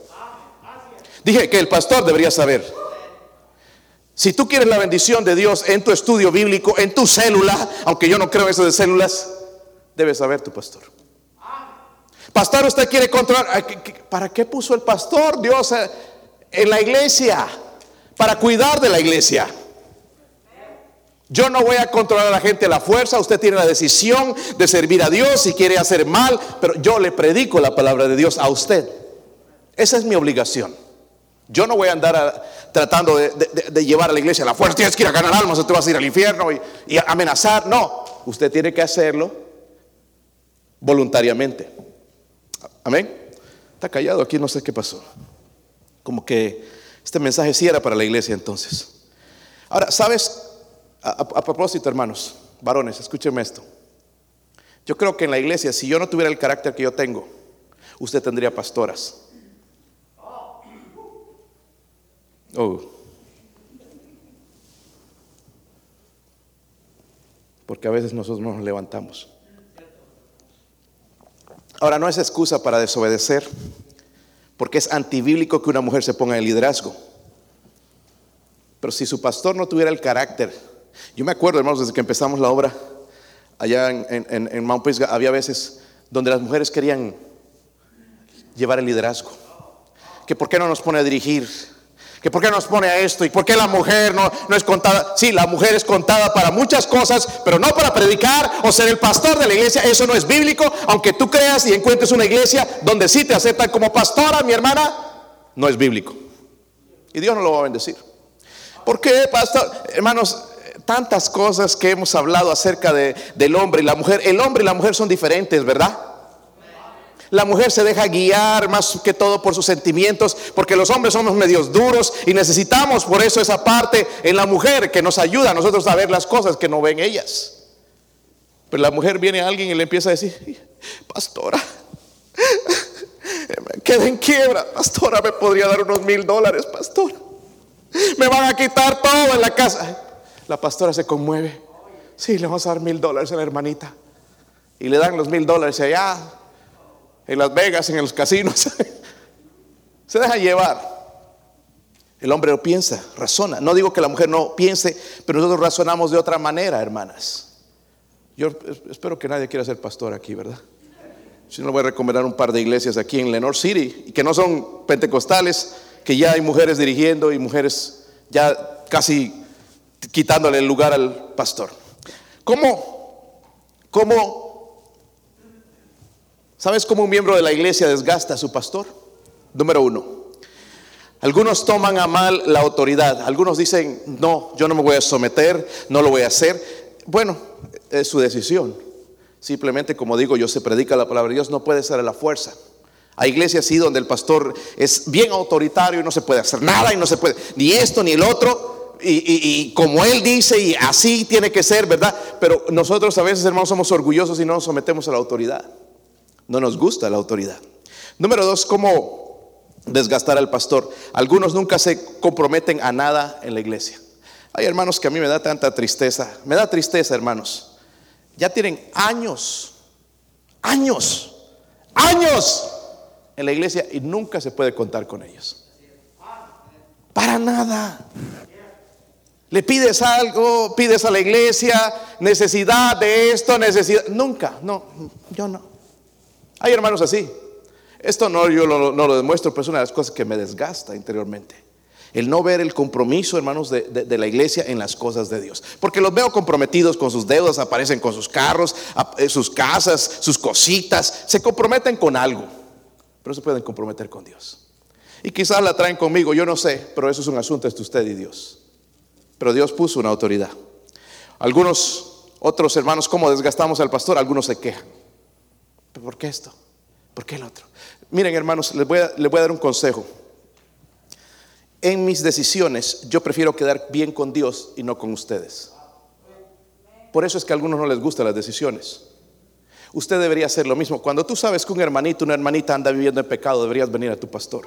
Dije que el pastor debería saber. Si tú quieres la bendición de Dios en tu estudio bíblico, en tu célula, aunque yo no creo eso de células, debes saber tu pastor. Pastor, usted quiere controlar. ¿Para qué puso el pastor Dios eh, en la iglesia? Para cuidar de la iglesia. Yo no voy a controlar a la gente a la fuerza. Usted tiene la decisión de servir a Dios si quiere hacer mal, pero yo le predico la palabra de Dios a usted. Esa es mi obligación. Yo no voy a andar tratando de, llevar a la iglesia a la fuerza. Tienes que ir a ganar almas, o te a ir al infierno y amenazar. No, usted tiene que hacerlo voluntariamente. Amén. Está callado aquí, no sé qué pasó. Como que este mensaje sí era para la iglesia entonces. Ahora, ¿sabes? A, propósito, hermanos, varones, escúcheme esto. Yo creo que en la iglesia, si yo no tuviera el carácter que yo tengo, usted tendría pastoras. Oh. Porque a veces nosotros nos levantamos. Ahora, no es excusa para desobedecer, porque es antibíblico que una mujer se ponga en liderazgo. Pero si su pastor no tuviera el carácter, yo me acuerdo, hermanos, desde que empezamos la obra allá en, Mount Pisgah, había veces donde las mujeres querían llevar el liderazgo. Que por qué no nos pone a dirigir, que por qué nos pone a esto y por qué la mujer no, no es contada. Sí, la mujer es contada para muchas cosas, pero no para predicar o ser el pastor de la iglesia. Eso no es bíblico, aunque tú creas y encuentres una iglesia donde sí te aceptan como pastora, mi hermana, no es bíblico. Y Dios no lo va a bendecir. ¿Por qué, pastor? Hermanos, tantas cosas que hemos hablado acerca de, del hombre y la mujer. El hombre y la mujer son diferentes, ¿verdad? La mujer se deja guiar más que todo por sus sentimientos, porque los hombres somos medios duros y necesitamos por eso esa parte en la mujer que nos ayuda a nosotros a ver las cosas que no ven ellas. Pero la mujer viene a alguien y le empieza a decir, pastora, me quedé en quiebra, pastora, me podría dar unos mil dólares, pastora. Me van a quitar todo en la casa. La pastora se conmueve. Sí, le vamos a dar mil dólares a la hermanita. Y le dan los mil dólares allá en Las Vegas, en los casinos. Se deja llevar. El hombre lo piensa, razona. No digo que la mujer no piense, pero nosotros razonamos de otra manera, hermanas. Yo espero que nadie quiera ser pastor aquí, ¿verdad? Si no, voy a recomendar un par de iglesias aquí en Lenore City, y que no son pentecostales, que ya hay mujeres dirigiendo y mujeres ya casi quitándole el lugar al pastor. ¿Cómo? ¿Cómo ¿Sabes cómo un miembro de la iglesia desgasta a su pastor? Número uno. Algunos toman a mal la autoridad. Algunos dicen, no, yo no me voy a someter, no lo voy a hacer. Bueno, es su decisión. Simplemente, como digo, yo se predica la palabra de Dios, no puede ser a la fuerza. Hay iglesias así donde el pastor es bien autoritario y no se puede hacer nada y no se puede, ni esto ni el otro. y, como Él dice y así tiene que ser, ¿verdad? Pero nosotros a veces, hermanos, somos orgullosos y no nos sometemos a la autoridad. No nos gusta la autoridad. Número dos, ¿cómo desgastar al pastor? Algunos nunca se comprometen a nada en la iglesia. Hay hermanos que a mí me da tanta tristeza. Me da tristeza, hermanos. Ya tienen años, años, años en la iglesia y nunca se puede contar con ellos. Para nada. Le pides algo, pides a la iglesia, necesidad de esto, necesidad. Nunca, no, yo no. Hay hermanos así. Esto no, yo no lo demuestro, pero es una de las cosas que me desgasta interiormente. El no ver el compromiso, hermanos, de, la iglesia en las cosas de Dios. Porque los veo comprometidos con sus deudas, aparecen con sus carros, eh, sus casas, sus cositas. Se comprometen con algo, pero se pueden comprometer con Dios. Y quizás la traen conmigo, yo no sé, pero eso es un asunto entre usted y Dios. Pero Dios puso una autoridad. Algunos otros hermanos, ¿cómo desgastamos al pastor? Algunos se quejan. ¿Por qué esto? ¿Por qué el otro? Miren, hermanos, les voy a, dar un consejo. En mis decisiones, yo prefiero quedar bien con Dios y no con ustedes. Por eso es que a algunos no les gustan las decisiones. Usted debería hacer lo mismo. Cuando tú sabes que un hermanito, una hermanita anda viviendo en pecado, deberías venir a tu pastor.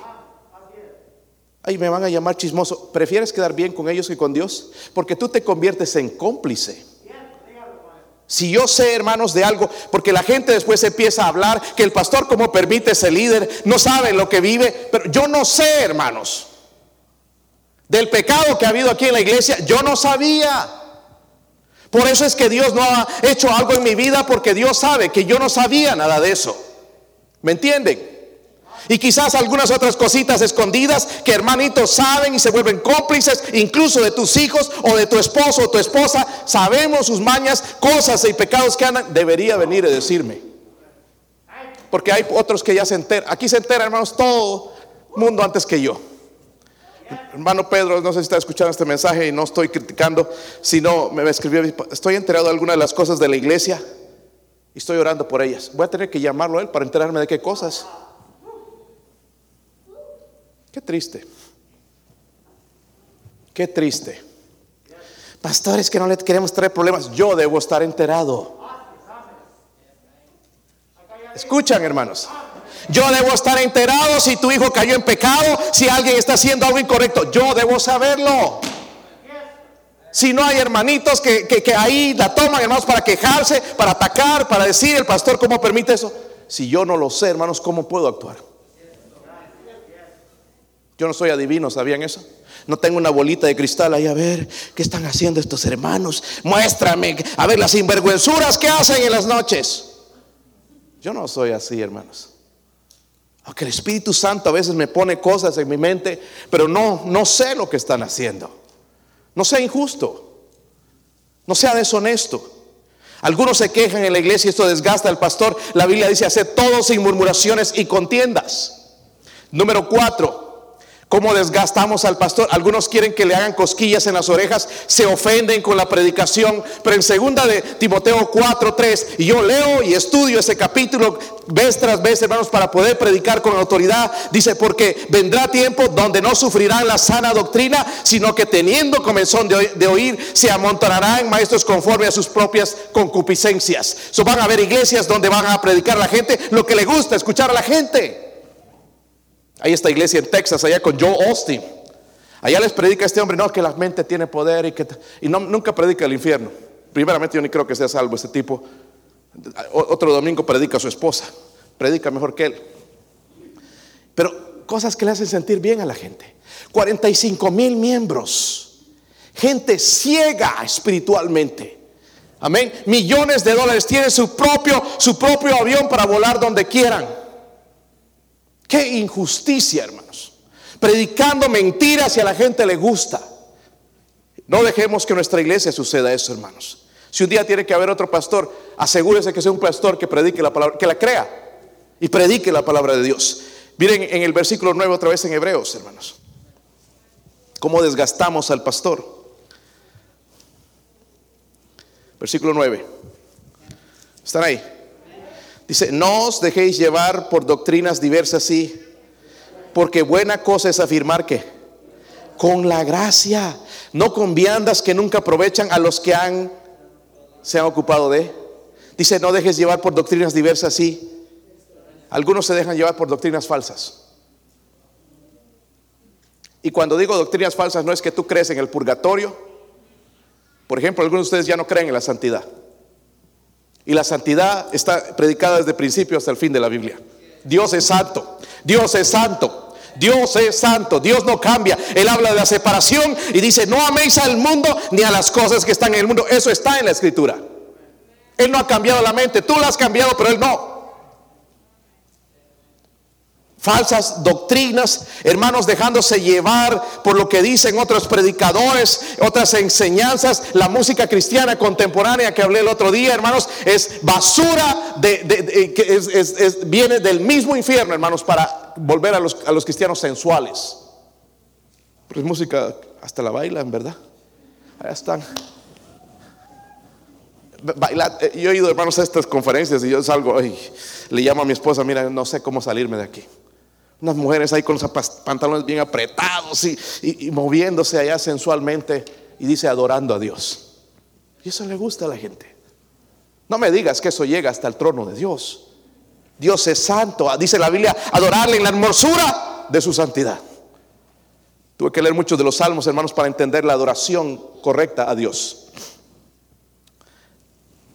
Ahí me van a llamar chismoso. ¿Prefieres quedar bien con ellos que con Dios? Porque tú te conviertes en cómplice. Si yo sé, hermanos, de algo, porque la gente después empieza a hablar que el pastor como permite ese líder, no sabe lo que vive, pero yo no sé, hermanos, del pecado que ha habido aquí en la iglesia, yo no sabía. Por eso es que Dios no ha hecho algo en mi vida, porque Dios sabe que yo no sabía nada de eso. ¿Me entienden? Y quizás algunas otras cositas escondidas que hermanitos saben y se vuelven cómplices, incluso de tus hijos o de tu esposo o tu esposa. Sabemos sus mañas, cosas y pecados que andan. Debería venir y decirme. Porque hay otros que ya se enteran. Aquí se entera, hermanos, todo mundo antes que yo. Hermano Pedro, no sé si está escuchando este mensaje y no estoy criticando, sino me escribió, estoy enterado de algunas de las cosas de la iglesia y estoy orando por ellas. Voy a tener que llamarlo a él para enterarme de qué cosas. Qué triste. Qué triste. Pastores que no le queremos traer problemas, yo debo estar enterado. Escuchan, hermanos. Yo debo estar enterado si tu hijo cayó en pecado, si alguien está haciendo algo incorrecto. Yo debo saberlo. Si no hay hermanitos que, que, ahí la toman, hermanos, para quejarse, para atacar, para decir, el pastor, ¿cómo permite eso? Si yo no lo sé, hermanos, ¿cómo puedo actuar? Yo no soy adivino, ¿sabían eso? No tengo una bolita de cristal ahí a ver qué están haciendo estos hermanos. Muéstrame, a ver las sinvergüenzuras que hacen en las noches. Yo no soy así, hermanos. Aunque el Espíritu Santo a veces me pone cosas en mi mente, pero no, no sé lo que están haciendo. No sea injusto. No sea deshonesto. Algunos se quejan en la iglesia y esto desgasta al pastor. La Biblia dice hacer todo sin murmuraciones y contiendas. Número cuatro, ¿Cómo desgastamos al pastor? Algunos quieren que le hagan cosquillas en las orejas, se ofenden con la predicación, pero en segunda de Timoteo 4, 3, y yo leo y estudio ese capítulo vez tras vez, hermanos, para poder predicar con autoridad, dice, porque vendrá tiempo donde no sufrirán la sana doctrina, sino que teniendo comenzón de, oír, se amontonarán maestros conforme a sus propias concupiscencias. So, van a haber iglesias donde van a predicar a la gente lo que le gusta, escuchar a la gente. Hay esta iglesia en Texas, allá con Joe Austin. Allá les predica este hombre, no, que la mente tiene poder y que... Y nunca predica el infierno. Primeramente yo ni creo que sea salvo este tipo. Otro domingo predica a su esposa. Predica mejor que él. Pero cosas que le hacen sentir bien a la gente. 45 mil miembros. Gente ciega espiritualmente. Amén. Millones de dólares. Tienen su propio, su propio avión para volar donde quieran. Qué injusticia, hermanos. Predicando mentiras y a la gente le gusta. No dejemos que nuestra iglesia suceda eso, hermanos. Si un día tiene que haber otro pastor, asegúrese que sea un pastor que predique la palabra, que la crea y predique la palabra de Dios. Miren en el versículo 9 otra vez en Hebreos, hermanos. Cómo desgastamos al pastor. Versículo 9. ¿Están ahí? Dice, no os dejéis llevar por doctrinas diversas, sí, porque buena cosa es afirmar que Con la gracia, no con viandas que nunca aprovechan a los que han se han ocupado de. Dice, no dejes llevar por doctrinas diversas, sí. Algunos se dejan llevar por doctrinas falsas. Y cuando digo doctrinas falsas, no es que tú crees en el purgatorio. Por ejemplo, algunos de ustedes ya no creen en la santidad. Y la santidad está predicada desde el principio hasta el fin de la Biblia. Dios es santo. Dios es santo. Dios es santo. Dios no cambia. Él habla de la separación y dice, no améis al mundo ni a las cosas que están en el mundo. Eso está en la escritura. Él no ha cambiado la mente. Tú la has cambiado, pero Él no falsas doctrinas, hermanos dejándose llevar por lo que dicen otros predicadores, otras enseñanzas, la música cristiana contemporánea que hablé el otro día, hermanos, es basura de, que es, viene del mismo infierno, hermanos, para volver a los, cristianos sensuales. Pero es música, hasta la bailan, ¿verdad? Allá están. Eh, yo he ido, hermanos, a estas conferencias y yo salgo y le llamo a mi esposa, mira, no sé cómo salirme de aquí. Unas mujeres ahí con los pantalones bien apretados y, moviéndose allá sensualmente y dice adorando a Dios. Y eso le gusta a la gente. No me digas que eso llega hasta el trono de Dios. Dios es santo, ah, dice la Biblia, adorarle en la hermosura de su santidad. Tuve que leer muchos de los salmos, hermanos, para entender la adoración correcta a Dios.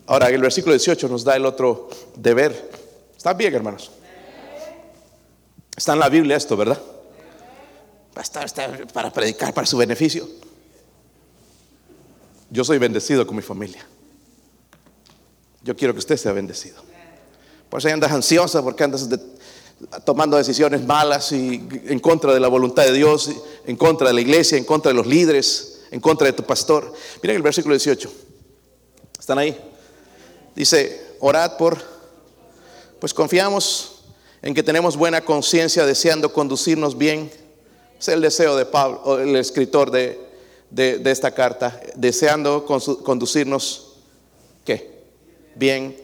Ahora, el versículo 18 nos da el otro deber. ¿Están bien, hermanos? Está en la Biblia esto, ¿verdad? Para, para predicar para su beneficio. Yo soy bendecido con mi familia. Yo quiero que usted sea bendecido. Por eso andas ansiosa, porque andas tomando decisiones malas y en contra de la voluntad de Dios, en contra de la iglesia, en contra de los líderes, en contra de tu pastor. Miren el versículo 18. ¿Están ahí? Dice, orad por, pues confiamos en que tenemos buena conciencia deseando conducirnos bien. Es el deseo de Pablo, el escritor de, esta carta, deseando conducirnos, ¿qué? Bien.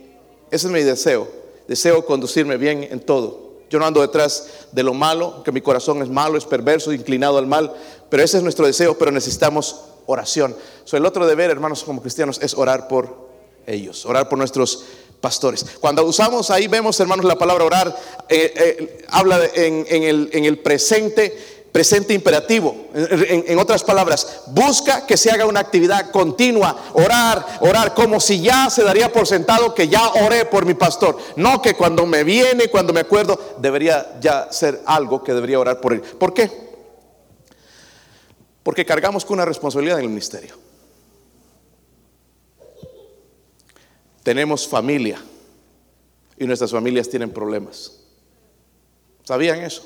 Ese es mi deseo. Deseo conducirme bien en todo. Yo no ando detrás de lo malo, que mi corazón es malo, es perverso, inclinado al mal, pero ese es nuestro deseo, pero necesitamos oración. So, el otro deber, hermanos, como cristianos, es orar por ellos, orar por nuestros pastores. Cuando usamos ahí, vemos hermanos la palabra orar, eh, eh, habla en, el, en, presente, presente imperativo. En, otras palabras, busca que se haga una actividad continua, orar, orar, como si ya se daría por sentado que ya oré por mi pastor. No que cuando me viene, cuando me acuerdo, debería ya ser algo que debería orar por él. ¿Por qué? Porque cargamos con una responsabilidad en el ministerio. Tenemos familia y nuestras familias tienen problemas. ¿Sabían eso?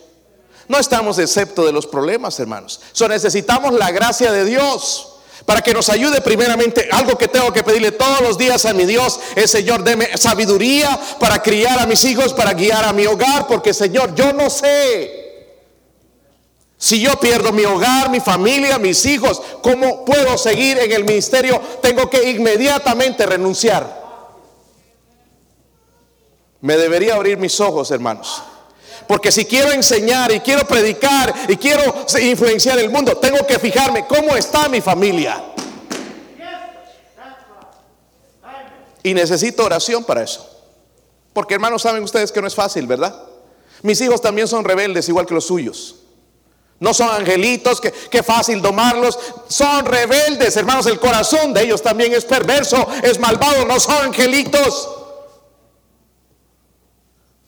No estamos excepto de los problemas, hermanos. So, necesitamos la gracia de Dios para que nos ayude primeramente. Algo que tengo que pedirle todos los días a mi Dios es, Señor, deme sabiduría para criar a mis hijos, para guiar a mi hogar, porque, Señor, yo no sé. Si yo pierdo mi hogar, mi familia, mis hijos, ¿cómo puedo seguir en el ministerio? Tengo que inmediatamente renunciar. Me debería abrir mis ojos, hermanos. Porque si quiero enseñar y quiero predicar y quiero influenciar el mundo, tengo que fijarme cómo está mi familia. Y necesito oración para eso. Porque hermanos, saben ustedes que no es fácil, ¿verdad? Mis hijos también son rebeldes igual que los suyos. No son angelitos, que, fácil domarlos. Son rebeldes, hermanos. El corazón de ellos también es perverso, es malvado. No son angelitos.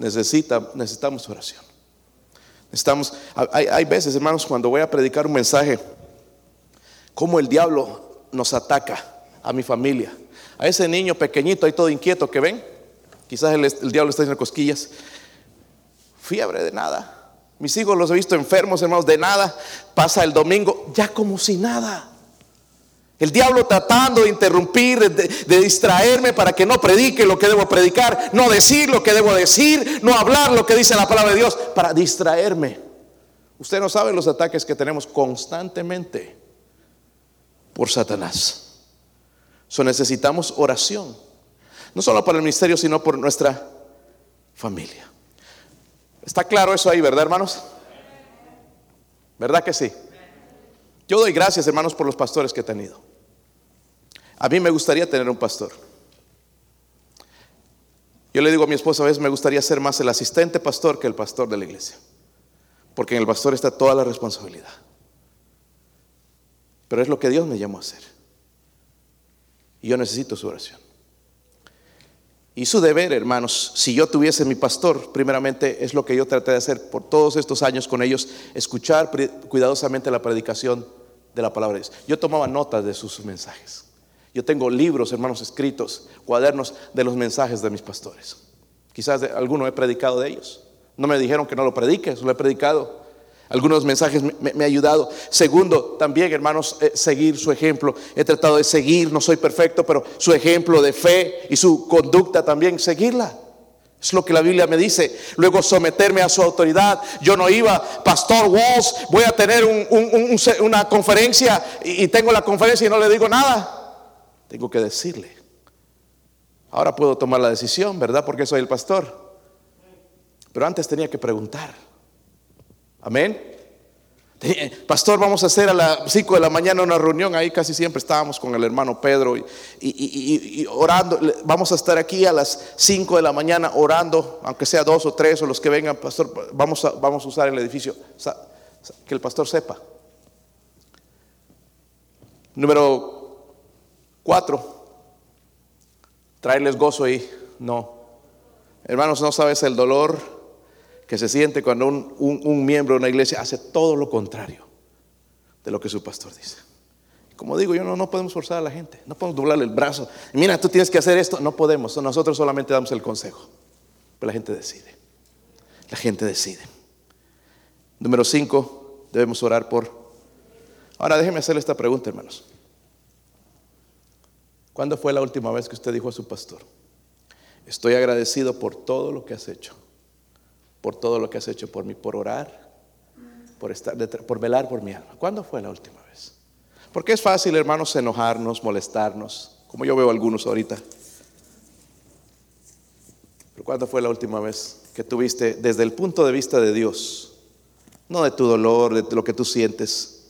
Necesita, necesitamos oración. Necesitamos, hay, hay veces, hermanos, cuando voy a predicar un mensaje, como el diablo nos ataca a mi familia. A ese niño pequeñito ahí todo inquieto que ven, quizás el, el diablo está haciendo cosquillas. Fiebre de nada. Mis hijos los he visto enfermos, hermanos, de nada. Pasa el domingo, ya como si nada. El diablo tratando de interrumpir, de, distraerme para que no predique lo que debo predicar, no decir lo que debo decir, no hablar lo que dice la palabra de Dios, para distraerme. Usted no sabe los ataques que tenemos constantemente por Satanás. So necesitamos oración, no solo para el ministerio, sino por nuestra familia. ¿Está claro eso ahí, verdad, hermanos? ¿Verdad que sí? Yo doy gracias, hermanos, por los pastores que he tenido. A mí me gustaría tener un pastor. Yo le digo a mi esposa a veces me gustaría ser más el asistente pastor que el pastor de la iglesia. Porque en el pastor está toda la responsabilidad. Pero es lo que Dios me llamó a hacer. Y yo necesito su oración. Y su deber, hermanos, si yo tuviese mi pastor, primeramente es lo que yo traté de hacer por todos estos años con ellos, escuchar cuidadosamente la predicación de la palabra de Dios. Yo tomaba notas de sus mensajes. Yo tengo libros, hermanos, escritos, cuadernos de los mensajes de mis pastores. Quizás alguno he predicado de ellos. No me dijeron que no lo predique, lo he predicado. Algunos mensajes me, ha ayudado. Segundo, también, hermanos, eh, seguir su ejemplo. He tratado de seguir, no soy perfecto, pero su ejemplo de fe y su conducta también, seguirla. Es lo que la Biblia me dice. Luego someterme a su autoridad. Yo no iba, Pastor Walls, voy a tener una conferencia y tengo la conferencia y no le digo nada. Tengo que decirle. Ahora puedo tomar la decisión, ¿verdad? Porque soy el pastor. Pero antes tenía que preguntar. Amén. Pastor, vamos a hacer a las 5 de la mañana una reunión. Ahí casi siempre estábamos con el hermano Pedro y, orando. Vamos a estar aquí a las 5 de la mañana orando, aunque sea dos o tres o los que vengan, pastor. Vamos a, vamos a usar el edificio. Que el pastor sepa. Número Cuatro, traerles gozo ahí. No. Hermanos, no sabes el dolor que se siente cuando un, miembro de una iglesia hace todo lo contrario de lo que su pastor dice. Como digo, yo no, no podemos forzar a la gente, no podemos doblarle el brazo. Mira, tú tienes que hacer esto. No podemos, nosotros solamente damos el consejo. Pero la gente decide. La gente decide. Número cinco, debemos orar por. Ahora déjeme hacerle esta pregunta, hermanos. ¿Cuándo fue la última vez que usted dijo a su pastor, estoy agradecido por todo lo que has hecho, por todo lo que has hecho por mí, por orar, por, estar por velar por mi alma? ¿Cuándo fue la última vez? Porque es fácil, hermanos, enojarnos, molestarnos, como yo veo algunos ahorita. Pero ¿cuándo fue la última vez que tuviste desde el punto de vista de Dios, no de tu dolor, de lo que tú sientes,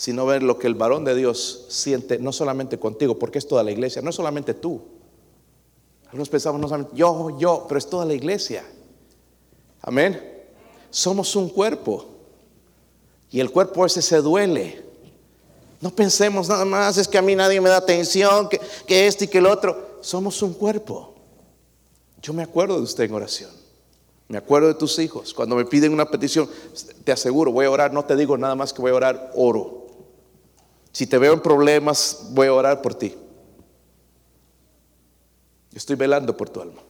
sino ver lo que el varón de Dios siente, no solamente contigo, porque es toda la iglesia, no solamente tú. Algunos pensamos, no solamente yo, yo, pero es toda la iglesia. Amén. Somos un cuerpo. Y el cuerpo ese se duele. No pensemos nada más, es que a mí nadie me da atención, que, que este y que el otro. Somos un cuerpo. Yo me acuerdo de usted en oración. Me acuerdo de tus hijos. Cuando me piden una petición, te aseguro, voy a orar. No te digo nada más que voy a orar, oro. Si te veo en problemas, voy a orar por ti. Estoy velando por tu alma.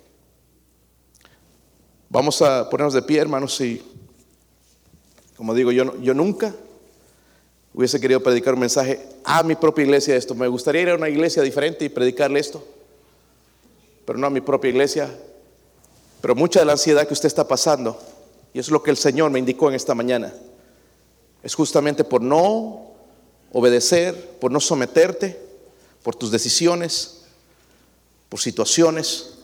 Vamos a ponernos de pie, hermanos, y como digo, yo, yo nunca hubiese querido predicar un mensaje a mi propia iglesia de esto. Me gustaría ir a una iglesia diferente y predicarle esto, pero no a mi propia iglesia. Pero mucha de la ansiedad que usted está pasando, y es lo que el Señor me indicó en esta mañana, es justamente por no obedecer, por no someterte, por tus decisiones, por situaciones.